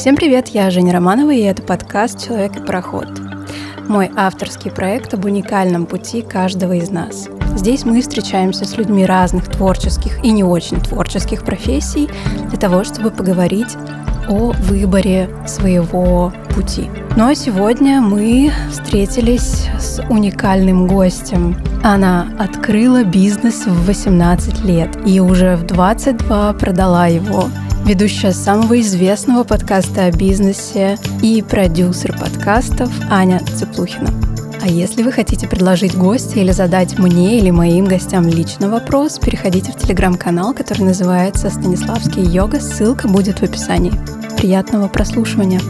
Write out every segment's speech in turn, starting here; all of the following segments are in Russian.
Всем привет, я Женя Романова, и это подкаст «Человек и пароход». Мой авторский проект об уникальном пути каждого из нас. Здесь мы встречаемся с людьми разных творческих и не очень творческих профессий для того, чтобы поговорить о выборе своего пути. Ну а сегодня мы встретились с уникальным гостем. Она открыла бизнес в 18 лет и уже в 22 продала его ведущая самого известного подкаста о бизнесе и продюсер подкастов Аня Цыплухина. А если вы хотите предложить гостя или задать мне или моим гостям лично вопрос, переходите в телеграм-канал, который называется «Станиславский йога». Ссылка будет в описании. Приятного прослушивания!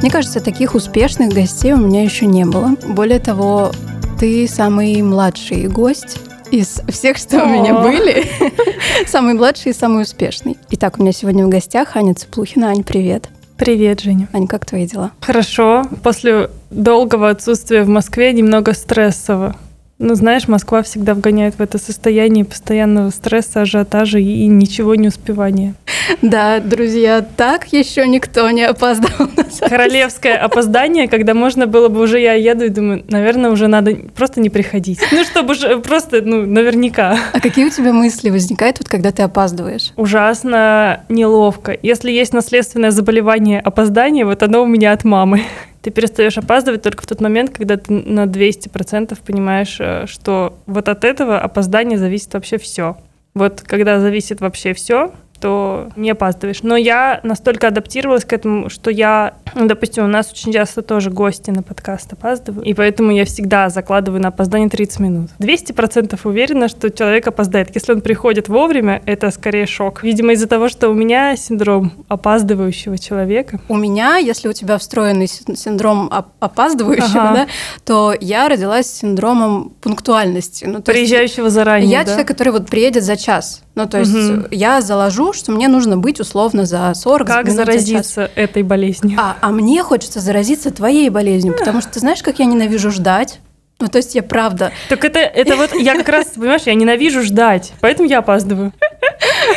Мне кажется, таких успешных гостей у меня еще не было. Более того, ты самый младший гость из всех, что у меня были. Самый младший и самый успешный. Итак, у меня сегодня в гостях Аня Цыплухина. Ань, привет. Привет, Женя. Ань, как твои дела? Хорошо. После долгого отсутствия в Москве немного стрессово. Ну, знаешь, Москва всегда вгоняет в это состояние постоянного стресса, ажиотажа и ничего не успевания. Да, друзья, так еще никто не опоздал. Королевское опоздание, когда можно было бы уже я еду и думаю, наверное, уже надо просто не приходить. Ну, чтобы уже просто, ну, наверняка. А какие у тебя мысли возникают, вот когда ты опаздываешь? Ужасно неловко. Если есть наследственное заболевание опоздания, вот оно у меня от мамы ты перестаешь опаздывать только в тот момент, когда ты на 200% понимаешь, э, что вот от этого опоздания зависит вообще все. Вот когда зависит вообще все, то не опаздываешь. Но я настолько адаптировалась к этому, что я, ну, допустим, у нас очень часто тоже гости на подкаст опаздывают, и поэтому я всегда закладываю на опоздание 30 минут. 200% уверена, что человек опоздает. Если он приходит вовремя, это скорее шок. Видимо, из-за того, что у меня синдром опаздывающего человека. У меня, если у тебя встроенный синдром опаздывающего, ага. да, то я родилась с синдромом пунктуальности. Ну, Приезжающего есть, заранее, Я да? человек, который вот приедет за час. Ну, то есть угу. я заложу, что мне нужно быть условно за 40 как заразиться за этой болезнью? А, а мне хочется заразиться твоей болезнью, потому что ты знаешь, как я ненавижу ждать? Ну, то есть я правда. Так это, это вот, я как раз, понимаешь, я ненавижу ждать, поэтому я опаздываю.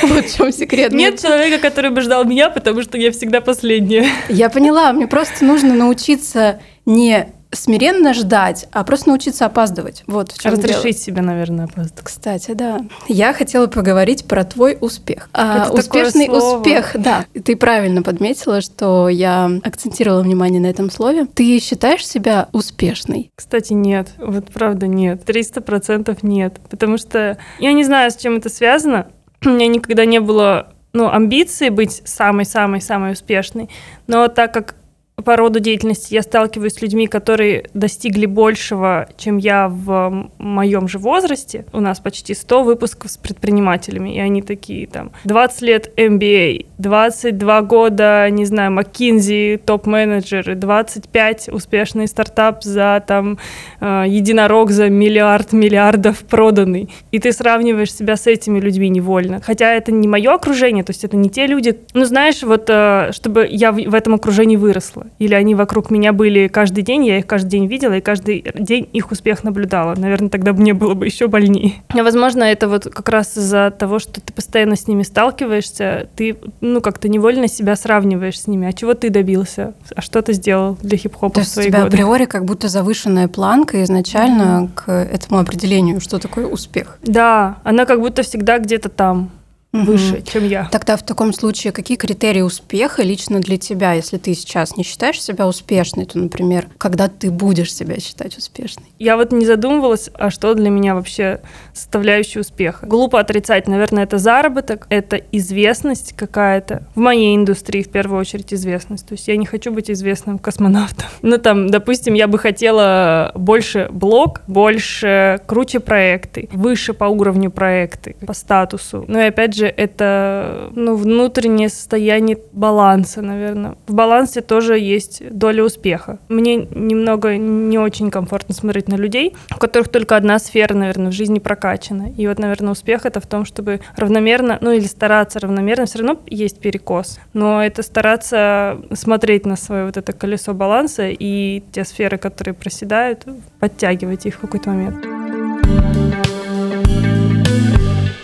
Вот в чем секрет. Нет человека, который бы ждал меня, потому что я всегда последняя. Я поняла, мне просто нужно научиться не смиренно ждать, а просто научиться опаздывать. Вот в чем Разрешить дело. себе, наверное, опаздывать. Кстати, да. Я хотела поговорить про твой успех. А, Это успешный слово. успех, да. Ты правильно подметила, что я акцентировала внимание на этом слове. Ты считаешь себя успешной? Кстати, нет. Вот правда нет. Триста процентов нет. Потому что я не знаю, с чем это связано. У меня никогда не было ну, амбиции быть самой-самой-самой успешной. Но так как по роду деятельности я сталкиваюсь с людьми, которые достигли большего, чем я в моем же возрасте. У нас почти 100 выпусков с предпринимателями, и они такие там 20 лет MBA, 22 года, не знаю, McKinsey, топ-менеджеры, 25 успешный стартап за там э, единорог за миллиард миллиардов проданный. И ты сравниваешь себя с этими людьми невольно. Хотя это не мое окружение, то есть это не те люди, ну знаешь, вот э, чтобы я в, в этом окружении выросла или они вокруг меня были каждый день, я их каждый день видела, и каждый день их успех наблюдала. Наверное, тогда мне было бы еще больнее. А возможно, это вот как раз из-за того, что ты постоянно с ними сталкиваешься, ты, ну, как-то невольно себя сравниваешь с ними. А чего ты добился? А что ты сделал для хип-хопа То в свои у тебя годы? априори как будто завышенная планка изначально mm-hmm. к этому определению, что такое успех. Да, она как будто всегда где-то там угу. выше, чем я. Тогда в таком случае какие критерии успеха лично для тебя, если ты сейчас не считаешь себя успешной, то, например, когда ты будешь себя считать успешной? Я вот не задумывалась, а что для меня вообще составляющая успеха. Глупо отрицать, наверное, это заработок, это известность какая-то. В моей индустрии в первую очередь известность. То есть я не хочу быть известным космонавтом. Ну там, допустим, я бы хотела больше блог, больше круче проекты, выше по уровню проекты, по статусу. Но и опять же это ну, внутреннее состояние баланса, наверное. В балансе тоже есть доля успеха. Мне немного не очень комфортно смотреть на людей, у которых только одна сфера, наверное, в жизни прокачана. И вот, наверное, успех это в том, чтобы равномерно, ну или стараться равномерно, все равно есть перекос, но это стараться смотреть на свое вот это колесо баланса и те сферы, которые проседают, подтягивать их в какой-то момент.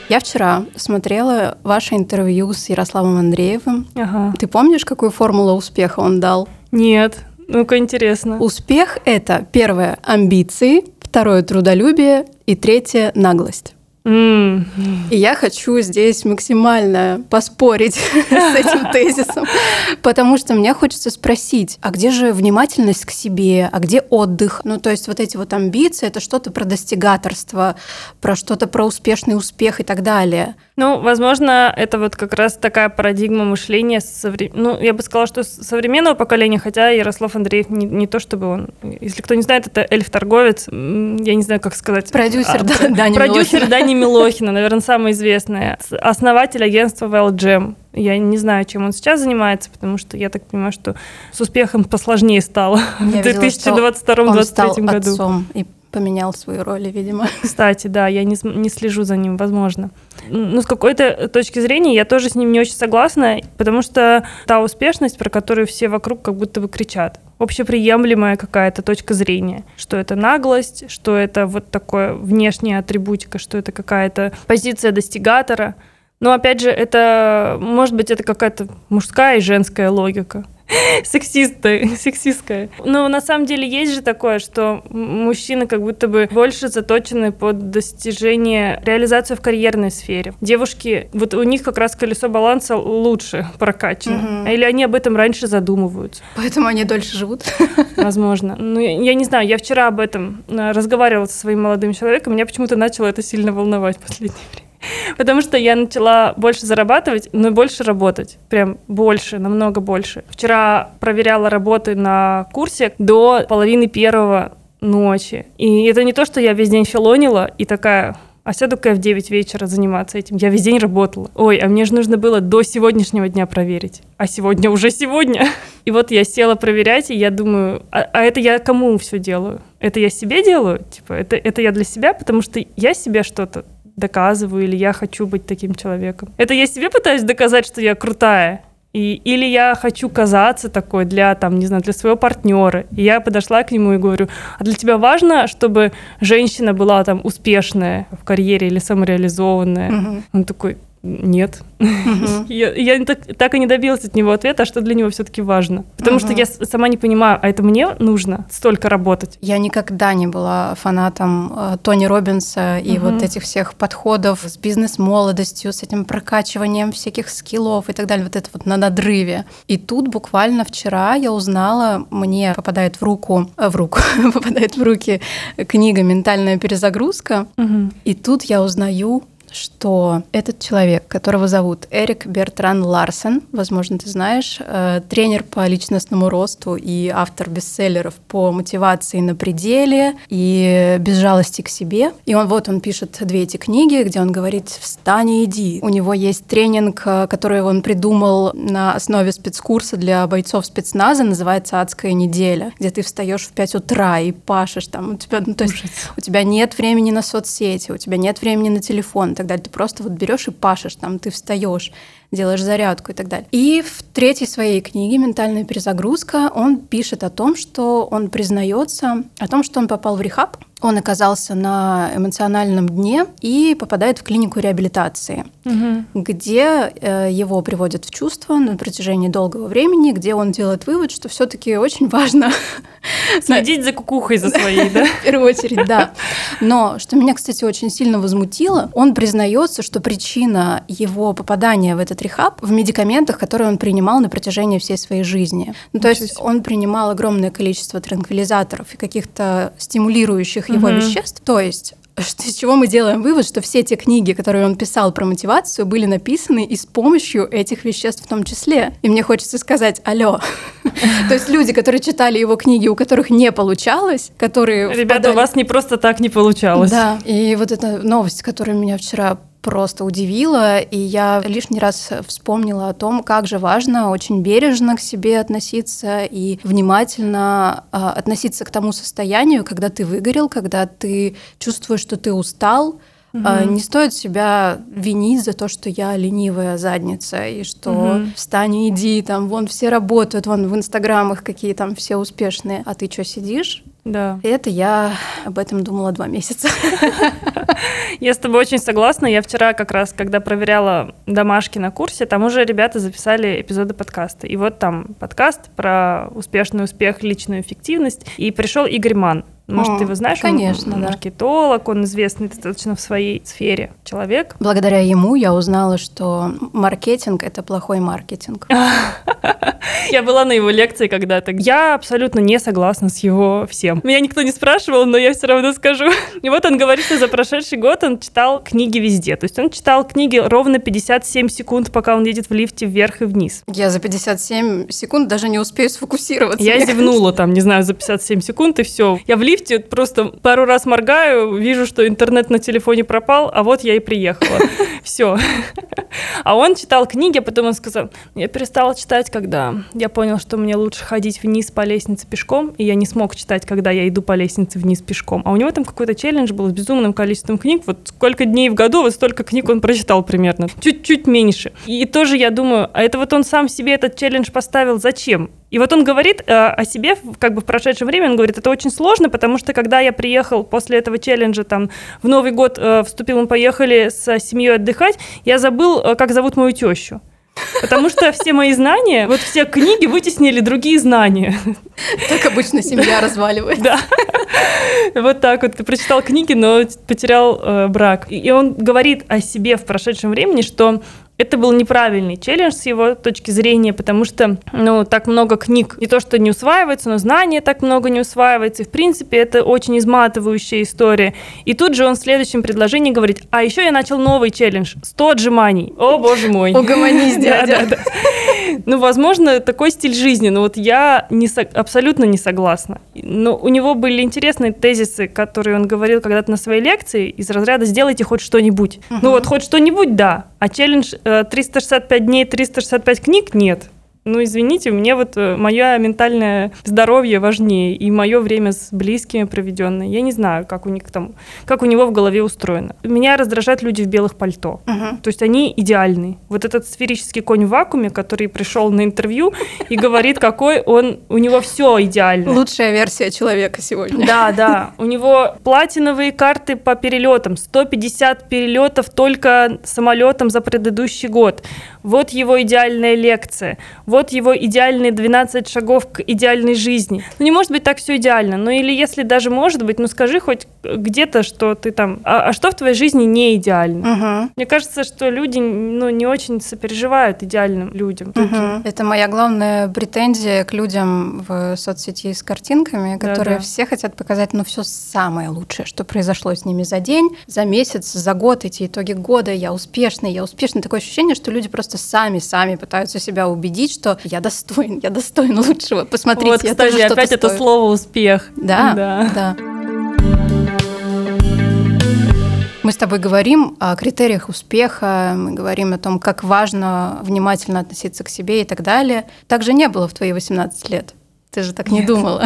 Я вчера смотрела ваше интервью с Ярославом Андреевым. Ага. Ты помнишь, какую формулу успеха он дал? Нет. Ну-ка, интересно. Успех — это первое — амбиции, второе — трудолюбие и третье — наглость. М. И я хочу здесь максимально поспорить с этим тезисом, потому что мне хочется спросить, а где же внимательность к себе, а где отдых? Ну, то есть вот эти вот амбиции, это что-то про достигаторство, про что-то про успешный успех и так далее. Ну, возможно, это вот как раз такая парадигма мышления, совре... ну, я бы сказала, что современного поколения, хотя Ярослав Андреев не, не то чтобы он, если кто не знает, это эльф-торговец, я не знаю, как сказать. Продюсер А, да, Дани Продюсер Милохина. Дани Милохина, наверное, самый известный. Основатель агентства VLGM. Я не знаю, чем он сейчас занимается, потому что я так понимаю, что с успехом посложнее стало Я в видела, что Он стал 2022-2023 году. отцом и поменял свою роль, видимо. Кстати, да, я не, не слежу за ним, возможно. Ну, с какой-то точки зрения я тоже с ним не очень согласна, потому что та успешность, про которую все вокруг как будто бы кричат, общеприемлемая какая-то точка зрения, что это наглость, что это вот такое внешняя атрибутика, что это какая-то позиция достигатора. Но опять же, это, может быть, это какая-то мужская и женская логика. Сексистая, сексистская. Но на самом деле есть же такое, что мужчины как будто бы больше заточены под достижение, реализацию в карьерной сфере. Девушки, вот у них как раз колесо баланса лучше прокачано. Мгм. Или они об этом раньше задумываются, Поэтому они дольше живут. возможно. Ну, я, я не знаю, я вчера об этом э, разговаривала со своим молодым человеком, меня почему-то начало это сильно волновать в последнее время. Потому что я начала больше зарабатывать, но и больше работать. Прям больше, намного больше. Вчера проверяла работы на курсе до половины первого ночи. И это не то, что я весь день филонила и такая, а сяду-ка я в 9 вечера заниматься этим. Я весь день работала. Ой, а мне же нужно было до сегодняшнего дня проверить. А сегодня уже сегодня. И вот я села проверять, и я думаю, а, а это я кому все делаю? Это я себе делаю? Типа, это, это я для себя, потому что я себе что-то доказываю, или я хочу быть таким человеком. Это я себе пытаюсь доказать, что я крутая. И, или я хочу казаться такой для, там, не знаю, для своего партнера. И я подошла к нему и говорю, а для тебя важно, чтобы женщина была там успешная в карьере или самореализованная? Мгм. Он такой, нет. Я, я так, так и не добилась от него ответа, а что для него все-таки важно. Потому что я сама не понимаю, а это мне нужно столько работать? Я никогда не была фанатом э, Тони Робинса и вот этих всех подходов с бизнес-молодостью, с этим прокачиванием всяких скиллов и так далее, вот это вот на надрыве. И тут буквально вчера я узнала, мне попадает в руку, э, в руку, попадает в руки книга «Ментальная перезагрузка», и тут я узнаю, что этот человек, которого зовут Эрик Бертран Ларсен, возможно, ты знаешь, э, тренер по личностному росту и автор бестселлеров по мотивации на пределе и без жалости к себе. И он вот он пишет две эти книги, где он говорит «Встань и иди». У него есть тренинг, э, который он придумал на основе спецкурса для бойцов спецназа, называется «Адская неделя», где ты встаешь в 5 утра и пашешь там. У тебя, ну, то есть у тебя нет времени на соцсети, у тебя нет времени на телефон так далее. Ты просто вот берешь и пашешь, там ты встаешь, делаешь зарядку и так далее. И в третьей своей книге «Ментальная перезагрузка» он пишет о том, что он признается о том, что он попал в рехаб, он оказался на эмоциональном дне и попадает в клинику реабилитации Мгм. где э, его приводят в чувство на протяжении долгого времени, где он делает вывод, что все-таки очень важно Следить за кукухой за своей, да? в первую очередь, да. Но что меня, кстати, очень сильно возмутило, он признается, что причина его попадания в этот рехаб в медикаментах, которые он принимал на протяжении всей своей жизни. Ну, то есть он принимал огромное количество транквилизаторов и каких-то стимулирующих его Мгм. веществ. То есть что- из чего мы делаем вывод, что все те книги, которые он писал про мотивацию, были написаны и с помощью этих веществ в том числе. И мне хочется сказать, алло. То есть люди, которые читали его книги, у которых не получалось, которые Ребята, у вас не просто так не получалось. Да, и вот эта новость, которая меня вчера просто удивила, и я лишний раз вспомнила о том, как же важно очень бережно к себе относиться и внимательно а, относиться к тому состоянию, когда ты выгорел, когда ты чувствуешь, что ты устал. Мгм. Не стоит себя винить за то, что я ленивая задница, и что Мгм. встань и иди, там, вон все работают, вон в инстаграмах какие там все успешные, а ты что, сидишь? Да. И это я об этом думала два месяца. Я с тобой очень согласна. Я вчера как раз, когда проверяла домашки на курсе, там уже ребята записали эпизоды подкаста. И вот там подкаст про успешный успех, личную эффективность. И пришел Игорь Ман. Может, О, ты его знаешь? конечно, он да. маркетолог, он известный достаточно в своей сфере человек. Благодаря ему я узнала, что маркетинг — это плохой маркетинг. Я была на его лекции когда-то. Я абсолютно не согласна с его всем. Меня никто не спрашивал, но я все равно скажу. И вот он говорит, что за прошедший год он читал книги везде. То есть он читал книги ровно 57 секунд, пока он едет в лифте вверх и вниз. Я за 57 секунд даже не успею сфокусироваться. Я зевнула там, не знаю, за 57 секунд, и все. Я в лифте просто пару раз моргаю, вижу, что интернет на телефоне пропал, а вот я и приехала. Все. А он читал книги, а потом он сказал, я перестала читать, когда я понял, что мне лучше ходить вниз по лестнице пешком, и я не смог читать, когда я иду по лестнице вниз пешком. А у него там какой-то челлендж был с безумным количеством книг. Вот сколько дней в году, вот столько книг он прочитал примерно. Чуть-чуть меньше. И тоже я думаю, а это вот он сам себе этот челлендж поставил зачем? И вот он говорит э, о себе, как бы в прошедшем времени, он говорит, это очень сложно, потому что когда я приехал после этого челленджа, там, в Новый год э, вступил, мы поехали с семьей отдыхать, я забыл, э, как зовут мою тещу. Потому что все мои знания, вот все книги вытеснили другие знания. Так обычно семья разваливается. Да. Вот так вот. Ты прочитал книги, но потерял э, брак. И он говорит о себе в прошедшем времени, что это был неправильный челлендж с его точки зрения, потому что, ну, так много книг не то, что не усваивается, но знания так много не усваивается. И, в принципе, это очень изматывающая история. И тут же он в следующем предложении говорит, а еще я начал новый челлендж, 100 отжиманий. О, боже мой. Угомонись, дядя. Ну, возможно, такой стиль жизни, но вот я не со- абсолютно не согласна. Но у него были интересные тезисы, которые он говорил когда-то на своей лекции из разряда «сделайте хоть что-нибудь». Ну вот хоть что-нибудь, да, а челлендж э, 365 дней, 365 книг – нет. Ну, извините, мне вот мое ментальное здоровье важнее и мое время с близкими проведенное. Я не знаю, как у них там, как у него в голове устроено. Меня раздражают люди в белых пальто. Мгм. То есть они идеальны. Вот этот сферический конь в вакууме, который пришел на интервью и говорит, какой он, у него все идеально. Лучшая версия человека сегодня. Да, да. У него платиновые карты по перелетам. 150 перелетов только самолетом за предыдущий год. Вот его идеальная лекция. Вот его идеальные 12 шагов к идеальной жизни. Ну, не может быть так все идеально. Ну, или если даже может быть, ну, скажи хоть где-то, что ты там... А, а что в твоей жизни не идеально? Мгм. Мне кажется, что люди ну, не очень сопереживают идеальным людям. Мгм. Это моя главная претензия к людям в соцсети с картинками, которые Да-да. все хотят показать, ну, все самое лучшее, что произошло с ними за день, за месяц, за год, эти итоги года, я успешный, я успешный. Такое ощущение, что люди просто сами-сами пытаются себя убедить, что я достоин, я достоин лучшего. Посмотрите, вот, я кстати, тоже что-то опять это стою. слово «успех». Да, да. да. Мы с тобой говорим о критериях успеха, мы говорим о том, как важно внимательно относиться к себе и так далее. Так же не было в твои 18 лет. Ты же так не Нет. думала.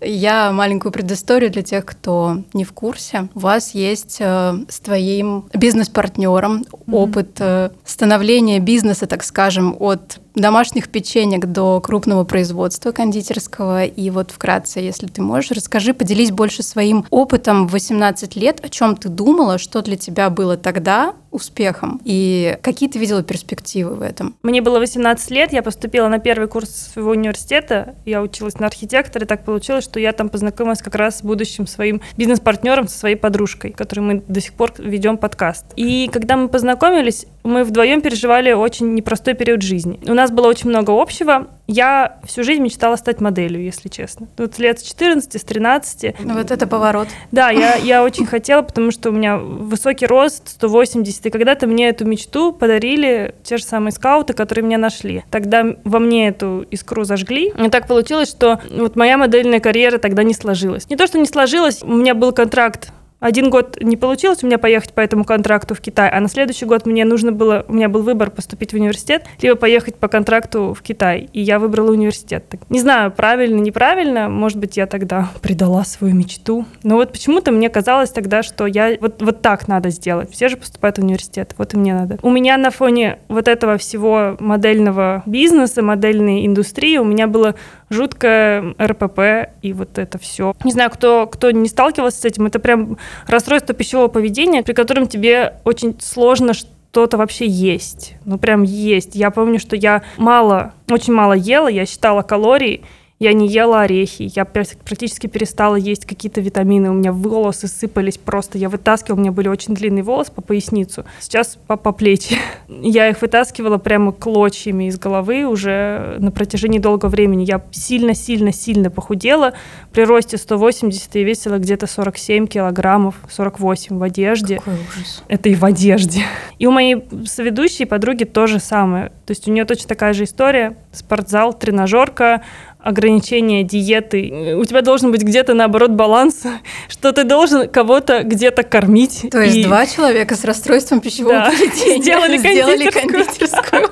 Я маленькую предысторию для тех, кто не в курсе. У вас есть э, с твоим бизнес-партнером опыт э, становления бизнеса, так скажем, от домашних печенек до крупного производства кондитерского. И вот вкратце, если ты можешь, расскажи, поделись больше своим опытом в 18 лет, о чем ты думала, что для тебя было тогда успехом, и какие ты видела перспективы в этом. Мне было 18 лет, я поступила на первый курс своего университета, я училась на архитектора, и так получилось, что я там познакомилась как раз с будущим своим бизнес-партнером, со своей подружкой, которой мы до сих пор ведем подкаст. И когда мы познакомились, мы вдвоем переживали очень непростой период жизни. У нас было очень много общего. Я всю жизнь мечтала стать моделью, если честно. Вот лет с 14, с 13. Ну, Вот это поворот. Да, я, я очень хотела, потому что у меня высокий рост, 180, и когда-то мне эту мечту подарили те же самые скауты, которые меня нашли. Тогда во мне эту искру зажгли. И так получилось, что вот моя модельная карьера тогда не сложилась. Не то, что не сложилась, у меня был контракт один год не получилось у меня поехать по этому контракту в Китай, а на следующий год мне нужно было, у меня был выбор поступить в университет, либо поехать по контракту в Китай, и я выбрала университет. Не знаю, правильно, неправильно, может быть, я тогда предала свою мечту, но вот почему-то мне казалось тогда, что я вот, вот так надо сделать. Все же поступают в университет, вот и мне надо. У меня на фоне вот этого всего модельного бизнеса, модельной индустрии, у меня было жуткое РПП и вот это все. Не знаю, кто, кто не сталкивался с этим, это прям расстройство пищевого поведения, при котором тебе очень сложно что-то вообще есть. Ну, прям есть. Я помню, что я мало, очень мало ела, я считала калории, я не ела орехи, я практически перестала есть какие-то витамины, у меня волосы сыпались просто, я вытаскивала, у меня были очень длинные волосы по поясницу, сейчас по, по плечи. Я их вытаскивала прямо клочьями из головы уже на протяжении долгого времени. Я сильно-сильно-сильно похудела, при росте 180 и весила где-то 47 килограммов, 48 в одежде. Какой ужас. Это и в одежде. И у моей соведущей подруги то же самое. То есть у нее точно такая же история. Спортзал, тренажерка, ограничения диеты. У тебя должен быть где-то, наоборот, баланс, что ты должен кого-то где-то кормить. То есть и... два человека с расстройством пищевого да. поведения сделали кондитерскую. кондитерскую.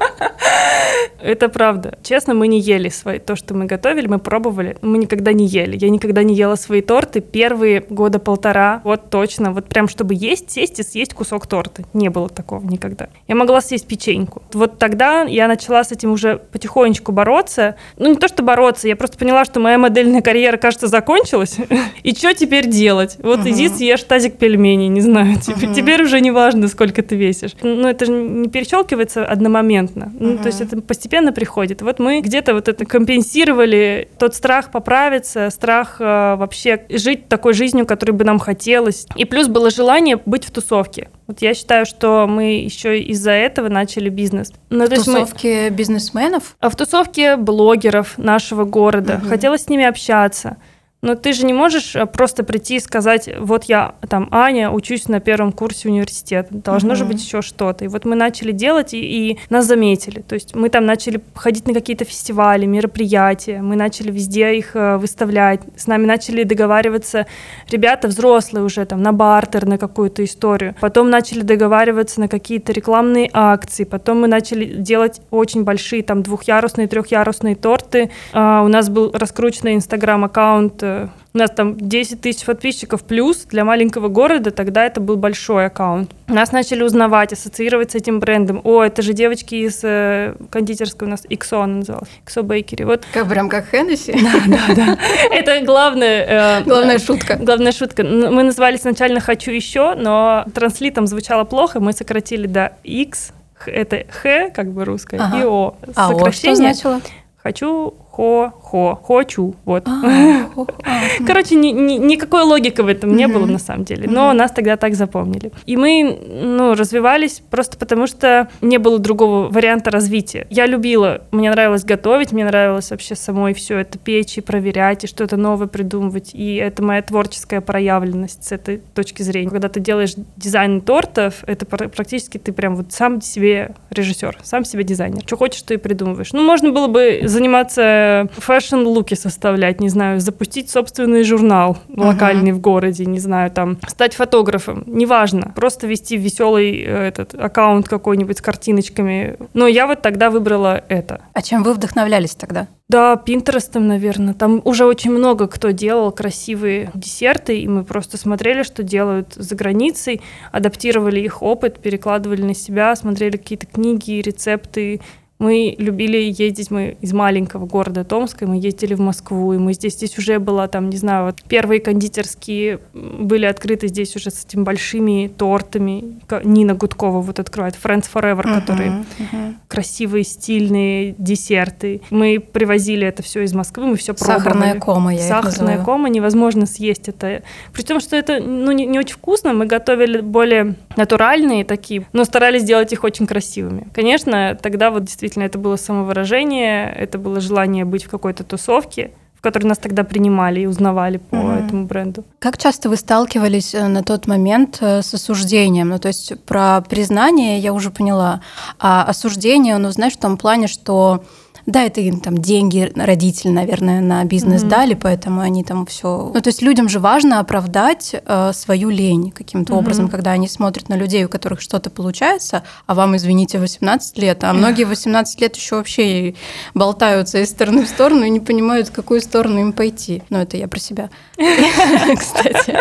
Это правда. Честно, мы не ели свои, то, что мы готовили, мы пробовали, мы никогда не ели. Я никогда не ела свои торты первые года полтора, вот точно, вот прям чтобы есть, сесть и съесть кусок торта. Не было такого никогда. Я могла съесть печеньку. Вот тогда я начала с этим уже потихонечку бороться. Ну, не то, что бороться, заниматься. Я просто поняла, что моя модельная карьера, кажется, закончилась. И что теперь делать? Вот uh-huh. иди съешь тазик пельменей, не знаю. Uh-huh. Теперь уже не важно, сколько ты весишь. Ну, это же не перещелкивается одномоментно. Uh-huh. Ну, то есть это постепенно приходит. Вот мы где-то вот это компенсировали тот страх поправиться, страх э, вообще жить такой жизнью, которой бы нам хотелось. И плюс было желание быть в тусовке. Вот я считаю, что мы еще из-за этого начали бизнес. Ну, в тусовке мы... бизнесменов? А в тусовке блогеров нашего города. Угу. Хотелось с ними общаться. Но ты же не можешь э, просто прийти и сказать, вот я там Аня, учусь на первом курсе университета, должно uh-huh. же быть еще что-то. И вот мы начали делать, и, и нас заметили. То есть мы там начали ходить на какие-то фестивали, мероприятия, мы начали везде их э, выставлять, с нами начали договариваться ребята взрослые уже там на бартер, на какую-то историю. Потом начали договариваться на какие-то рекламные акции, потом мы начали делать очень большие там двухъярусные, трехъярусные торты. Uh, у нас был раскрученный инстаграм-аккаунт у нас там 10 тысяч подписчиков плюс для маленького города, тогда это был большой аккаунт. Нас начали узнавать, ассоциировать с этим брендом. О, это же девочки из э, кондитерской у нас, XO она называлась, XO Bakery. Вот. Как, прям как Хеннесси? Да, да, да. Это главная... Э, главная шутка. Главная шутка. Мы назвали сначала «Хочу еще», но транслитом звучало плохо, мы сократили до X, это Х, как бы русское, ага. и О. А О что значило? Хочу хо-хо, хочу, вот. А, а, Короче, ни, ни, никакой логики в этом не было на самом деле, но нас тогда так запомнили. И мы, ну, развивались просто потому, что не было другого варианта развития. Я любила, мне нравилось готовить, мне нравилось вообще самой все это печь и проверять, и что-то новое придумывать, и это моя творческая проявленность с этой точки зрения. Когда ты делаешь дизайн тортов, это практически ты прям вот сам себе режиссер, сам себе дизайнер. Что хочешь, то и придумываешь. Ну, можно было бы заниматься fashion-луки составлять, не знаю, запустить собственный журнал локальный uh-huh. в городе, не знаю, там, стать фотографом, неважно, просто вести веселый э, этот аккаунт какой-нибудь с картиночками. Но я вот тогда выбрала это. А чем вы вдохновлялись тогда? Да, Пинтерестом, наверное. Там уже очень много кто делал красивые десерты, и мы просто смотрели, что делают за границей, адаптировали их опыт, перекладывали на себя, смотрели какие-то книги, рецепты, мы любили ездить, мы из маленького города Томска, мы ездили в Москву, и мы здесь, здесь уже было там, не знаю, вот первые кондитерские были открыты здесь уже с этими большими тортами. Нина Гудкова вот открывает Friends Forever, uh-huh, которые uh-huh. красивые, стильные десерты. Мы привозили это все из Москвы, мы все пробовали. Сахарная кома, я Сахарная кома, невозможно съесть это. При том, что это ну, не, не очень вкусно, мы готовили более натуральные такие, но старались сделать их очень красивыми. Конечно, тогда вот действительно действительно это было самовыражение, это было желание быть в какой-то тусовке, в которой нас тогда принимали и узнавали по mm-hmm. этому бренду. Как часто вы сталкивались э, на тот момент э, с осуждением? Ну, то есть про признание я уже поняла, а осуждение, ну, знаешь, в том плане, что да, это им там деньги родители, наверное, на бизнес mm-hmm. дали, поэтому они там все. Ну, то есть людям же важно оправдать э, свою лень каким-то mm-hmm. образом, когда они смотрят на людей, у которых что-то получается, а вам, извините, 18 лет, а многие 18 лет еще вообще болтаются из стороны в сторону и не понимают, в какую сторону им пойти. Ну, это я про себя. Кстати,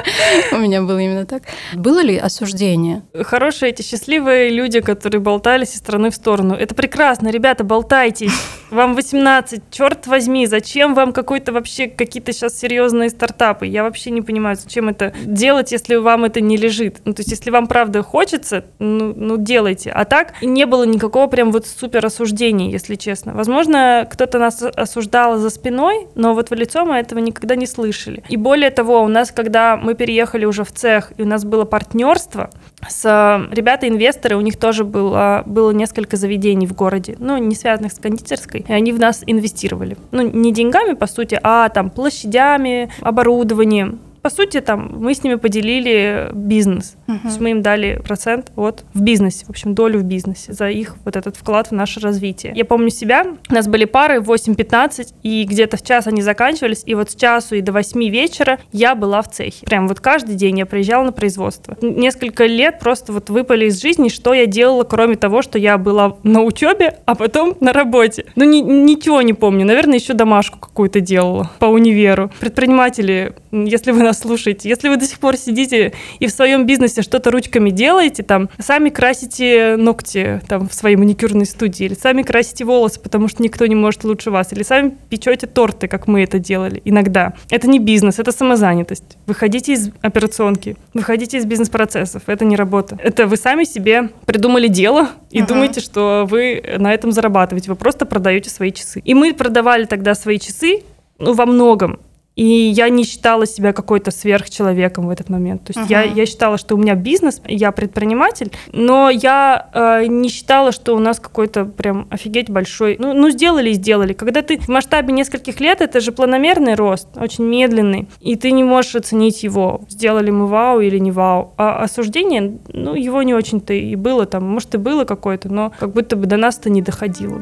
у меня было именно так. Было ли осуждение? Хорошие эти счастливые люди, которые болтались из стороны в сторону. Это прекрасно, ребята, болтайтесь. Вам 18, черт возьми, зачем вам какой-то вообще какие-то сейчас серьезные стартапы? Я вообще не понимаю, зачем это делать, если вам это не лежит. Ну, то есть, если вам правда хочется, ну, ну делайте. А так не было никакого прям вот супер осуждения, если честно. Возможно, кто-то нас осуждал за спиной, но вот в лицо мы этого никогда не слышали. И более того, у нас, когда мы переехали уже в цех, и у нас было партнерство с ребята-инвесторы, у них тоже было, было несколько заведений в городе, ну, не связанных с кондитерской, и они в нас инвестировали. Ну, не деньгами, по сути, а там площадями, оборудованием, по сути, там мы с ними поделили бизнес. Uh-huh. То есть мы им дали процент вот в бизнесе, в общем, долю в бизнесе за их вот этот вклад в наше развитие. Я помню себя, у нас были пары 8-15, и где-то в час они заканчивались, и вот с часу и до 8 вечера я была в цехе. Прям вот каждый день я приезжала на производство. Несколько лет просто вот выпали из жизни, что я делала, кроме того, что я была на учебе, а потом на работе. Ну, ни, ничего не помню. Наверное, еще домашку какую-то делала по универу. Предприниматели, если вы нас слушаете. Если вы до сих пор сидите и в своем бизнесе что-то ручками делаете, там, сами красите ногти там, в своей маникюрной студии, или сами красите волосы, потому что никто не может лучше вас, или сами печете торты, как мы это делали иногда. Это не бизнес, это самозанятость. Выходите из операционки, выходите из бизнес-процессов, это не работа. Это вы сами себе придумали дело и uh-huh. думаете, что вы на этом зарабатываете, вы просто продаете свои часы. И мы продавали тогда свои часы, ну, во многом и я не считала себя какой-то сверхчеловеком в этот момент. То есть uh-huh. я, я считала, что у меня бизнес, я предприниматель, но я э, не считала, что у нас какой-то прям офигеть большой. Ну, ну, сделали и сделали. Когда ты в масштабе нескольких лет, это же планомерный рост, очень медленный, и ты не можешь оценить его, сделали мы вау или не вау. А осуждение, ну, его не очень-то и было там, может, и было какое-то, но как будто бы до нас-то не доходило.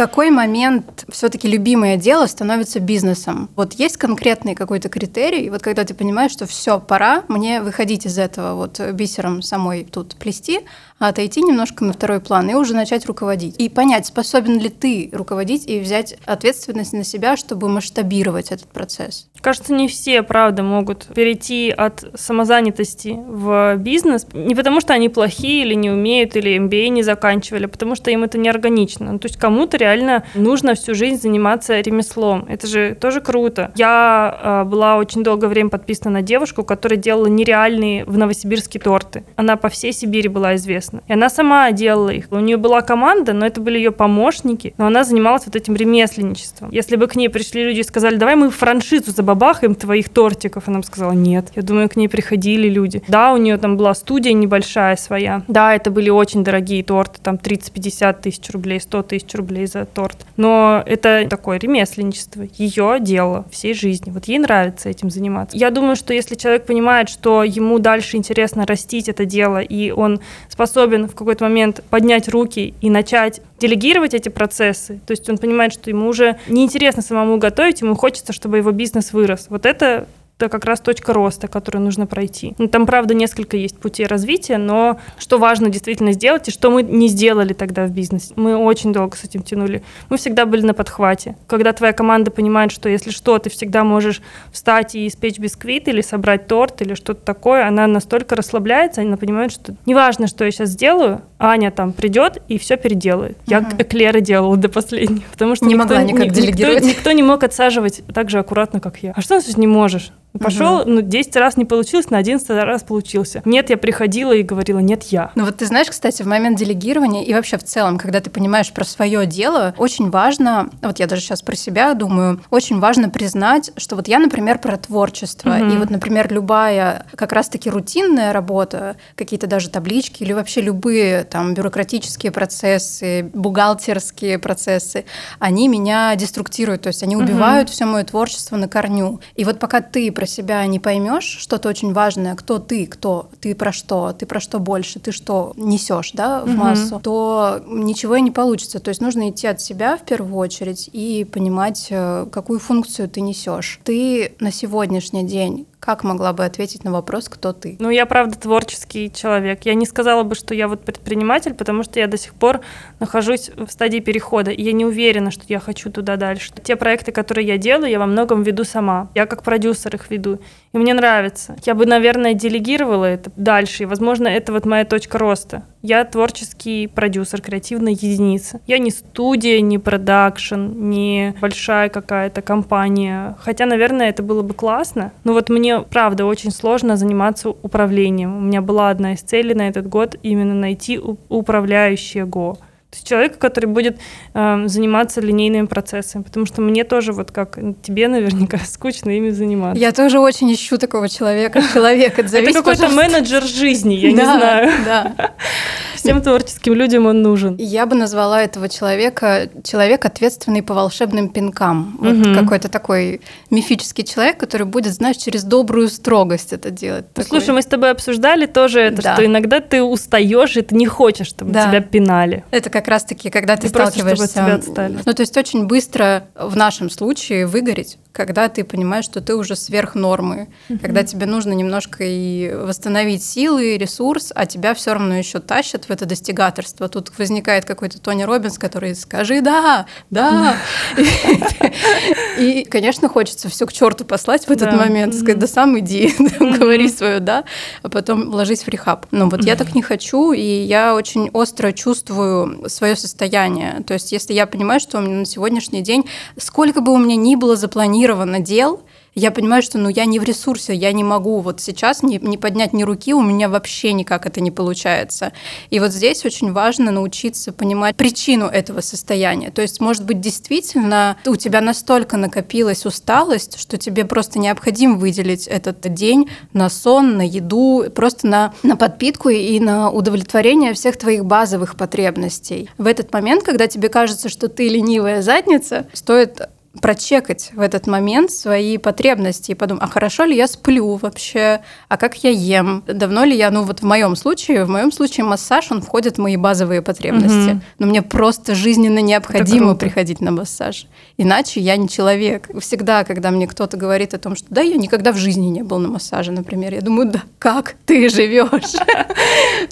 Какой момент все-таки любимое дело становится бизнесом? Вот есть конкретный какой-то критерий, вот когда ты понимаешь, что все, пора мне выходить из этого вот бисером самой тут плести, отойти немножко на второй план и уже начать руководить. И понять, способен ли ты руководить и взять ответственность на себя, чтобы масштабировать этот процесс. Кажется, не все, правда, могут перейти от самозанятости в бизнес. Не потому, что они плохие или не умеют, или MBA не заканчивали, а потому что им это не органично. Ну, то есть кому-то реально нужно всю жизнь заниматься ремеслом. Это же тоже круто. Я э, была очень долгое время подписана на девушку, которая делала нереальные в Новосибирске торты. Она по всей Сибири была известна интересно. И она сама делала их. У нее была команда, но это были ее помощники, но она занималась вот этим ремесленничеством. Если бы к ней пришли люди и сказали, давай мы франшизу забабахаем твоих тортиков, она бы сказала, нет. Я думаю, к ней приходили люди. Да, у нее там была студия небольшая своя. Да, это были очень дорогие торты, там 30-50 тысяч рублей, 100 тысяч рублей за торт. Но это такое ремесленничество, ее дело всей жизни. Вот ей нравится этим заниматься. Я думаю, что если человек понимает, что ему дальше интересно растить это дело, и он способен способен в какой-то момент поднять руки и начать делегировать эти процессы. То есть он понимает, что ему уже неинтересно самому готовить, ему хочется, чтобы его бизнес вырос. Вот это это как раз точка роста, которую нужно пройти. Ну, там, правда, несколько есть путей развития, но что важно действительно сделать, и что мы не сделали тогда в бизнесе. Мы очень долго с этим тянули. Мы всегда были на подхвате. Когда твоя команда понимает, что если что, ты всегда можешь встать и испечь бисквит или собрать торт или что-то такое, она настолько расслабляется, она понимает, что неважно, что я сейчас сделаю, Аня там придет и все переделает. Угу. Я эклеры делала до последнего, потому что не никто, могла никак делегировать. Никто, никто не мог отсаживать так же аккуратно, как я. А что значит не можешь? Пошел, угу. ну, 10 раз не получилось, на 11 раз получился. Нет, я приходила и говорила, нет, я. Ну вот ты знаешь, кстати, в момент делегирования и вообще в целом, когда ты понимаешь про свое дело, очень важно, вот я даже сейчас про себя думаю, очень важно признать, что вот я, например, про творчество. Угу. И вот, например, любая как раз-таки рутинная работа, какие-то даже таблички или вообще любые там бюрократические процессы, бухгалтерские процессы, они меня деструктируют, то есть они убивают угу. все мое творчество на корню. И вот пока ты про себя не поймешь, что-то очень важное, кто ты, кто ты про что, ты про что больше, ты что несешь, да, в массу, угу. то ничего и не получится. То есть нужно идти от себя в первую очередь и понимать, э, какую функцию ты несешь. Ты на сегодняшний день как могла бы ответить на вопрос, кто ты? Ну, я правда творческий человек. Я не сказала бы, что я вот предприниматель, потому что я до сих пор нахожусь в стадии перехода, и я не уверена, что я хочу туда дальше. Те проекты, которые я делаю, я во многом веду сама. Я как продюсер их веду. И мне нравится. Я бы, наверное, делегировала это дальше, и, возможно, это вот моя точка роста. Я творческий продюсер, креативная единица. Я не студия, не продакшн, не большая какая-то компания. Хотя, наверное, это было бы классно. Но вот мне, правда, очень сложно заниматься управлением. У меня была одна из целей на этот год именно найти управляющее Го. То есть человека, который будет э, заниматься линейными процессами, потому что мне тоже, вот как тебе наверняка, скучно ими заниматься. Я тоже очень ищу такого человека. Человек, это Это какой-то менеджер жизни, я не знаю. Да, Всем творческим людям он нужен. Я бы назвала этого человека человек, ответственный по волшебным пинкам. Вот угу. какой-то такой мифический человек, который будет, знаешь, через добрую строгость это делать. Ну, слушай, мы с тобой обсуждали тоже это, да. что иногда ты устаешь, и ты не хочешь, чтобы да. тебя пинали. Это как раз-таки, когда ты, ты сталкиваешься... Просто, чтобы от тебя отстали. Ну, то есть очень быстро в нашем случае выгореть, когда ты понимаешь, что ты уже сверх нормы, угу. когда тебе нужно немножко и восстановить силы, и ресурс, а тебя все равно еще тащат в это достигаторство. Тут возникает какой-то Тони Робинс, который скажи да, да. И, конечно, хочется все к черту послать в этот момент, сказать, да сам иди, говори свое да, а потом ложись в рехаб. Но вот я так не хочу, и я очень остро чувствую свое состояние. То есть, если я понимаю, что у меня на сегодняшний день, сколько бы у меня ни было запланировано дел, я понимаю, что ну, я не в ресурсе, я не могу вот сейчас не, не поднять ни руки, у меня вообще никак это не получается. И вот здесь очень важно научиться понимать причину этого состояния. То есть, может быть, действительно у тебя настолько накопилась усталость, что тебе просто необходимо выделить этот день на сон, на еду, просто на, на подпитку и на удовлетворение всех твоих базовых потребностей. В этот момент, когда тебе кажется, что ты ленивая задница, стоит прочекать в этот момент свои потребности и подумать, а хорошо ли я сплю вообще, а как я ем, давно ли я, ну вот в моем случае, в моем случае массаж, он входит в мои базовые потребности, угу. но мне просто жизненно необходимо приходить на массаж, иначе я не человек. Всегда, когда мне кто-то говорит о том, что да, я никогда в жизни не был на массаже, например, я думаю, да как ты живешь?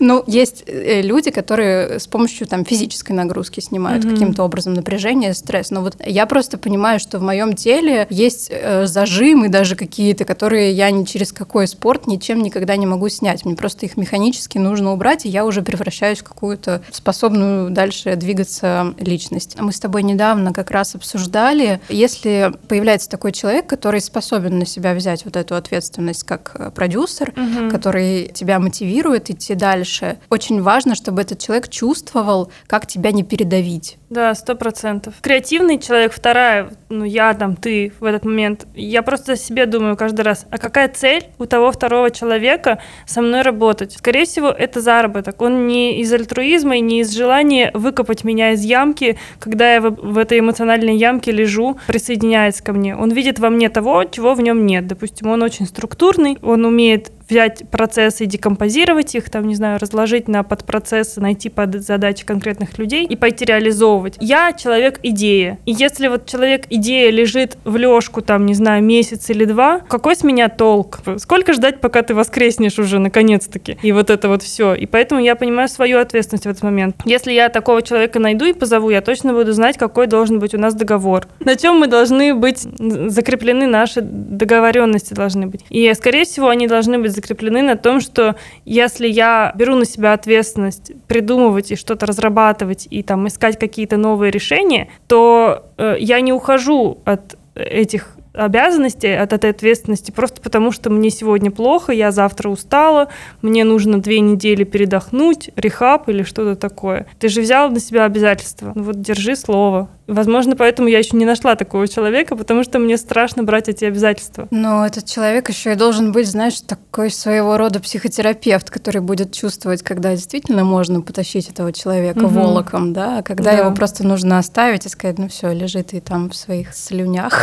Ну, есть э, люди, которые с помощью там физической нагрузки снимают каким-то образом напряжение, стресс, но вот я просто понимаю, понимаю, что в моем теле есть э, зажимы даже какие-то, которые я ни через какой спорт ничем никогда не могу снять. Мне просто их механически нужно убрать, и я уже превращаюсь в какую-то способную дальше двигаться личность. Мы с тобой недавно как раз обсуждали, если появляется такой человек, который способен на себя взять вот эту ответственность как э, продюсер, угу. который тебя мотивирует идти дальше, очень важно, чтобы этот человек чувствовал, как тебя не передавить. Да, сто процентов. Креативный человек, вторая, ну я там, ты в этот момент, я просто себе думаю каждый раз, а какая цель у того второго человека со мной работать? Скорее всего, это заработок. Он не из альтруизма и не из желания выкопать меня из ямки, когда я в, в этой эмоциональной ямке лежу, присоединяется ко мне. Он видит во мне того, чего в нем нет. Допустим, он очень структурный, он умеет взять процессы и декомпозировать их, там, не знаю, разложить на подпроцессы, найти под задачи конкретных людей и пойти реализовывать. Я человек-идея. И если вот человек-идея лежит в лёжку, там, не знаю, месяц или два, какой с меня толк? Сколько ждать, пока ты воскреснешь уже, наконец-таки? И вот это вот все. И поэтому я понимаю свою ответственность в этот момент. Если я такого человека найду и позову, я точно буду знать, какой должен быть у нас договор. На чем мы должны быть закреплены, наши договоренности должны быть. И, скорее всего, они должны быть закреплены на том, что если я беру на себя ответственность придумывать и что-то разрабатывать и там искать какие-то новые решения, то э, я не ухожу от этих обязанностей, от этой ответственности, просто потому что мне сегодня плохо, я завтра устала, мне нужно две недели передохнуть, рехаб или что-то такое. Ты же взял на себя обязательства. Ну вот держи слово. Возможно, поэтому я еще не нашла такого человека, потому что мне страшно брать эти обязательства. Но этот человек еще и должен быть, знаешь, такой своего рода психотерапевт, который будет чувствовать, когда действительно можно потащить этого человека угу. волоком, да, а когда да. его просто нужно оставить и сказать, ну все, лежит и там в своих слюнях.